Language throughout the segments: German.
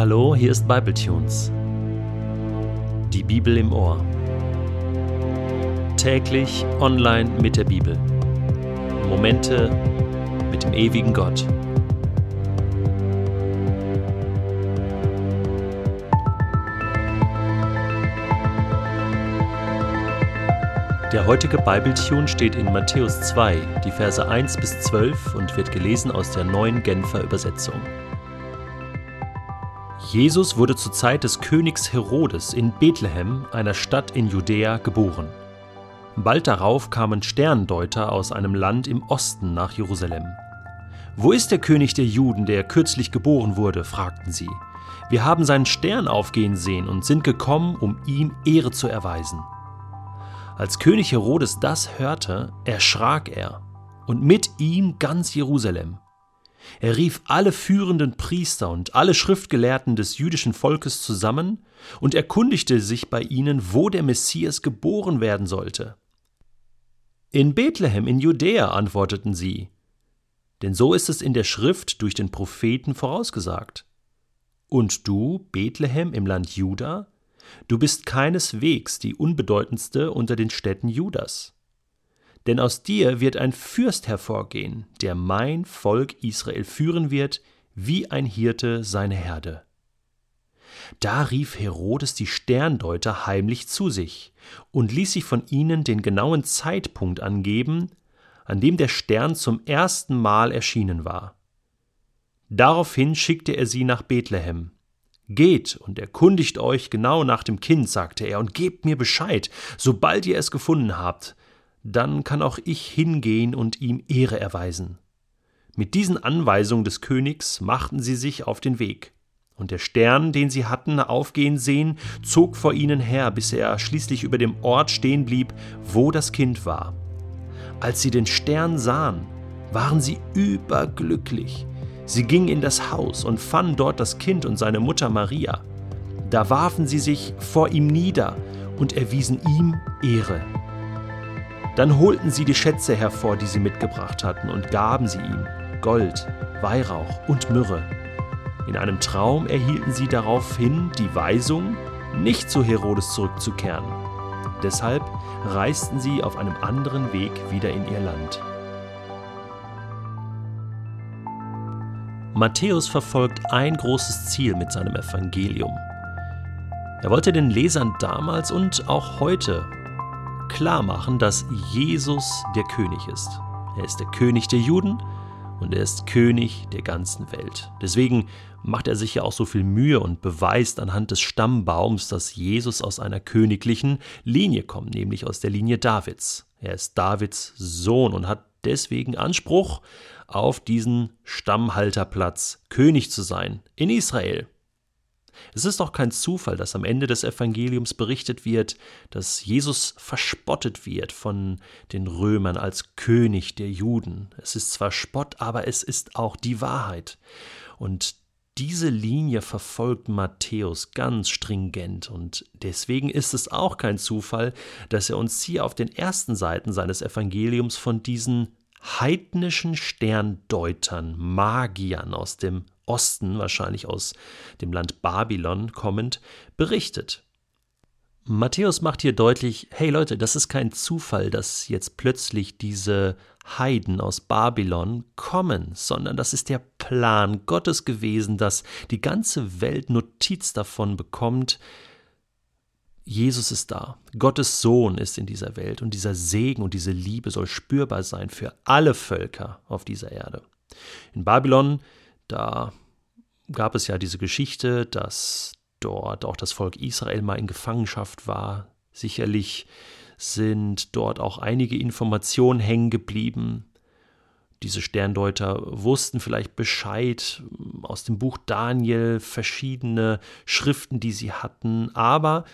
Hallo, hier ist Bibletunes. Die Bibel im Ohr. Täglich online mit der Bibel. Momente mit dem ewigen Gott. Der heutige Bibletune steht in Matthäus 2, die Verse 1 bis 12 und wird gelesen aus der neuen Genfer Übersetzung. Jesus wurde zur Zeit des Königs Herodes in Bethlehem, einer Stadt in Judäa, geboren. Bald darauf kamen Sterndeuter aus einem Land im Osten nach Jerusalem. Wo ist der König der Juden, der kürzlich geboren wurde? fragten sie. Wir haben seinen Stern aufgehen sehen und sind gekommen, um ihm Ehre zu erweisen. Als König Herodes das hörte, erschrak er, und mit ihm ganz Jerusalem. Er rief alle führenden Priester und alle Schriftgelehrten des jüdischen Volkes zusammen und erkundigte sich bei ihnen, wo der Messias geboren werden sollte. In Bethlehem in Judäa, antworteten sie, denn so ist es in der Schrift durch den Propheten vorausgesagt. Und du, Bethlehem im Land Juda, du bist keineswegs die unbedeutendste unter den Städten Judas denn aus dir wird ein Fürst hervorgehen, der mein Volk Israel führen wird, wie ein Hirte seine Herde. Da rief Herodes die Sterndeuter heimlich zu sich und ließ sich von ihnen den genauen Zeitpunkt angeben, an dem der Stern zum ersten Mal erschienen war. Daraufhin schickte er sie nach Bethlehem. Geht und erkundigt euch genau nach dem Kind, sagte er, und gebt mir Bescheid, sobald ihr es gefunden habt, dann kann auch ich hingehen und ihm Ehre erweisen. Mit diesen Anweisungen des Königs machten sie sich auf den Weg. Und der Stern, den sie hatten aufgehen sehen, zog vor ihnen her, bis er schließlich über dem Ort stehen blieb, wo das Kind war. Als sie den Stern sahen, waren sie überglücklich. Sie gingen in das Haus und fanden dort das Kind und seine Mutter Maria. Da warfen sie sich vor ihm nieder und erwiesen ihm Ehre. Dann holten sie die Schätze hervor, die sie mitgebracht hatten, und gaben sie ihm Gold, Weihrauch und Myrrhe. In einem Traum erhielten sie daraufhin die Weisung, nicht zu Herodes zurückzukehren. Deshalb reisten sie auf einem anderen Weg wieder in ihr Land. Matthäus verfolgt ein großes Ziel mit seinem Evangelium. Er wollte den Lesern damals und auch heute klar machen, dass Jesus der König ist. Er ist der König der Juden und er ist König der ganzen Welt. Deswegen macht er sich ja auch so viel Mühe und beweist anhand des Stammbaums, dass Jesus aus einer königlichen Linie kommt, nämlich aus der Linie Davids. Er ist Davids Sohn und hat deswegen Anspruch auf diesen Stammhalterplatz, König zu sein in Israel. Es ist auch kein Zufall, dass am Ende des Evangeliums berichtet wird, dass Jesus verspottet wird von den Römern als König der Juden. Es ist zwar Spott, aber es ist auch die Wahrheit. Und diese Linie verfolgt Matthäus ganz stringent und deswegen ist es auch kein Zufall, dass er uns hier auf den ersten Seiten seines Evangeliums von diesen heidnischen Sterndeutern, Magiern aus dem Osten, wahrscheinlich aus dem Land Babylon kommend, berichtet. Matthäus macht hier deutlich, hey Leute, das ist kein Zufall, dass jetzt plötzlich diese Heiden aus Babylon kommen, sondern das ist der Plan Gottes gewesen, dass die ganze Welt Notiz davon bekommt, Jesus ist da, Gottes Sohn ist in dieser Welt und dieser Segen und diese Liebe soll spürbar sein für alle Völker auf dieser Erde. In Babylon da gab es ja diese Geschichte, dass dort auch das Volk Israel mal in Gefangenschaft war. Sicherlich sind dort auch einige Informationen hängen geblieben. Diese Sterndeuter wussten vielleicht Bescheid aus dem Buch Daniel, verschiedene Schriften, die sie hatten, aber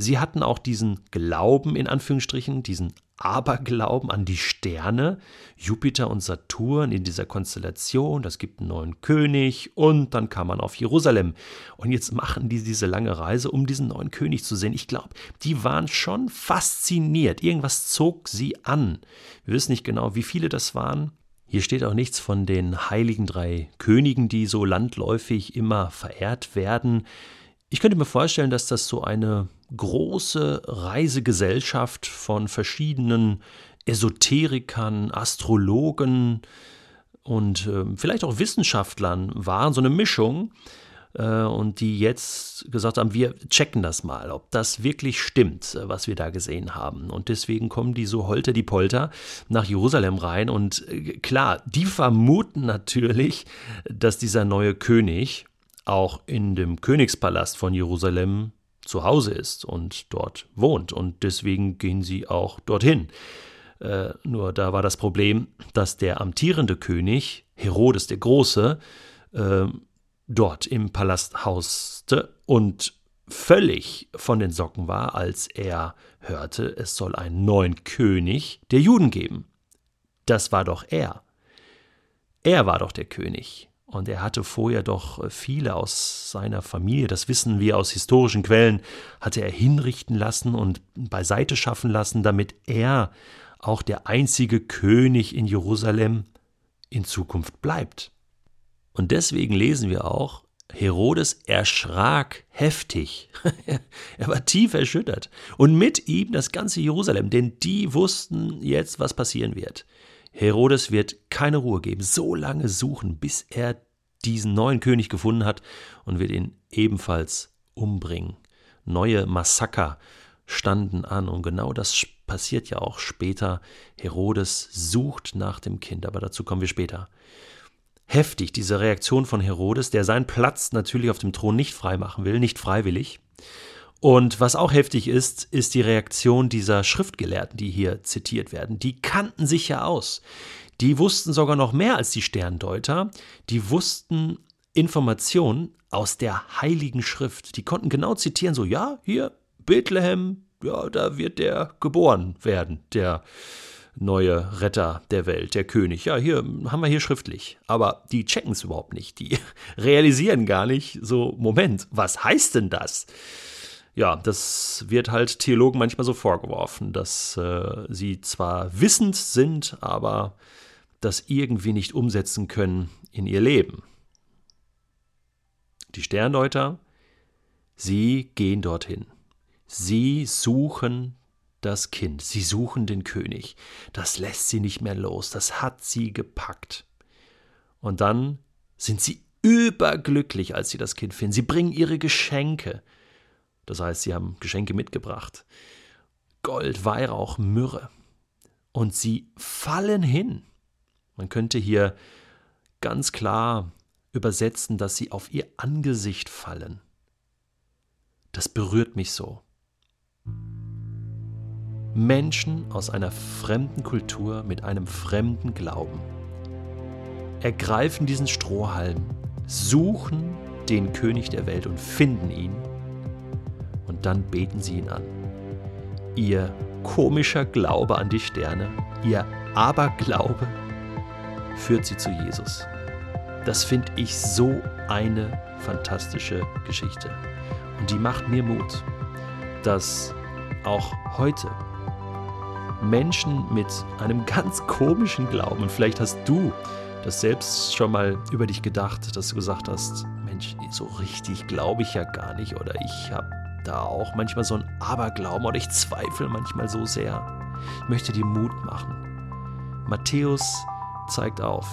sie hatten auch diesen Glauben in Anführungsstrichen, diesen Aberglauben an die Sterne, Jupiter und Saturn in dieser Konstellation, das gibt einen neuen König und dann kam man auf Jerusalem. Und jetzt machen die diese lange Reise, um diesen neuen König zu sehen. Ich glaube, die waren schon fasziniert. Irgendwas zog sie an. Wir wissen nicht genau, wie viele das waren. Hier steht auch nichts von den heiligen drei Königen, die so landläufig immer verehrt werden. Ich könnte mir vorstellen, dass das so eine große Reisegesellschaft von verschiedenen Esoterikern, Astrologen und äh, vielleicht auch Wissenschaftlern war, so eine Mischung, äh, und die jetzt gesagt haben, wir checken das mal, ob das wirklich stimmt, äh, was wir da gesehen haben. Und deswegen kommen die so holter die Polter nach Jerusalem rein. Und äh, klar, die vermuten natürlich, dass dieser neue König auch in dem Königspalast von Jerusalem zu Hause ist und dort wohnt. Und deswegen gehen sie auch dorthin. Äh, nur da war das Problem, dass der amtierende König, Herodes der Große, äh, dort im Palast hauste und völlig von den Socken war, als er hörte, es soll einen neuen König der Juden geben. Das war doch er. Er war doch der König. Und er hatte vorher doch viele aus seiner Familie, das wissen wir aus historischen Quellen, hatte er hinrichten lassen und beiseite schaffen lassen, damit er auch der einzige König in Jerusalem in Zukunft bleibt. Und deswegen lesen wir auch, Herodes erschrak heftig. er war tief erschüttert. Und mit ihm das ganze Jerusalem, denn die wussten jetzt, was passieren wird. Herodes wird keine Ruhe geben, so lange suchen, bis er diesen neuen König gefunden hat und wird ihn ebenfalls umbringen. Neue Massaker standen an und genau das passiert ja auch später. Herodes sucht nach dem Kind, aber dazu kommen wir später heftig, diese Reaktion von Herodes, der seinen Platz natürlich auf dem Thron nicht freimachen will, nicht freiwillig. Und was auch heftig ist, ist die Reaktion dieser Schriftgelehrten, die hier zitiert werden. Die kannten sich ja aus. Die wussten sogar noch mehr als die Sterndeuter. Die wussten Informationen aus der Heiligen Schrift. Die konnten genau zitieren, so, ja, hier, Bethlehem, ja, da wird der geboren werden, der neue Retter der Welt, der König. Ja, hier haben wir hier schriftlich. Aber die checken es überhaupt nicht. Die realisieren gar nicht so, Moment, was heißt denn das? Ja, das wird halt Theologen manchmal so vorgeworfen, dass äh, sie zwar wissend sind, aber das irgendwie nicht umsetzen können in ihr Leben. Die Sterndeuter, sie gehen dorthin. Sie suchen das Kind, sie suchen den König. Das lässt sie nicht mehr los, das hat sie gepackt. Und dann sind sie überglücklich, als sie das Kind finden. Sie bringen ihre Geschenke. Das heißt, sie haben Geschenke mitgebracht. Gold, Weihrauch, Myrrhe. Und sie fallen hin. Man könnte hier ganz klar übersetzen, dass sie auf ihr Angesicht fallen. Das berührt mich so. Menschen aus einer fremden Kultur mit einem fremden Glauben ergreifen diesen Strohhalm, suchen den König der Welt und finden ihn dann beten sie ihn an. Ihr komischer Glaube an die Sterne, ihr Aberglaube führt sie zu Jesus. Das finde ich so eine fantastische Geschichte. Und die macht mir Mut, dass auch heute Menschen mit einem ganz komischen Glauben. Und vielleicht hast du das selbst schon mal über dich gedacht, dass du gesagt hast, Mensch, so richtig glaube ich ja gar nicht oder ich habe da auch manchmal so ein Aberglauben oder ich zweifle manchmal so sehr. Ich möchte dir Mut machen. Matthäus zeigt auf,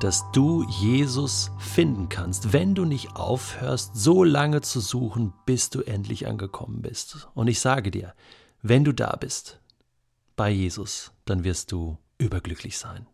dass du Jesus finden kannst, wenn du nicht aufhörst, so lange zu suchen, bis du endlich angekommen bist. Und ich sage dir, wenn du da bist, bei Jesus, dann wirst du überglücklich sein.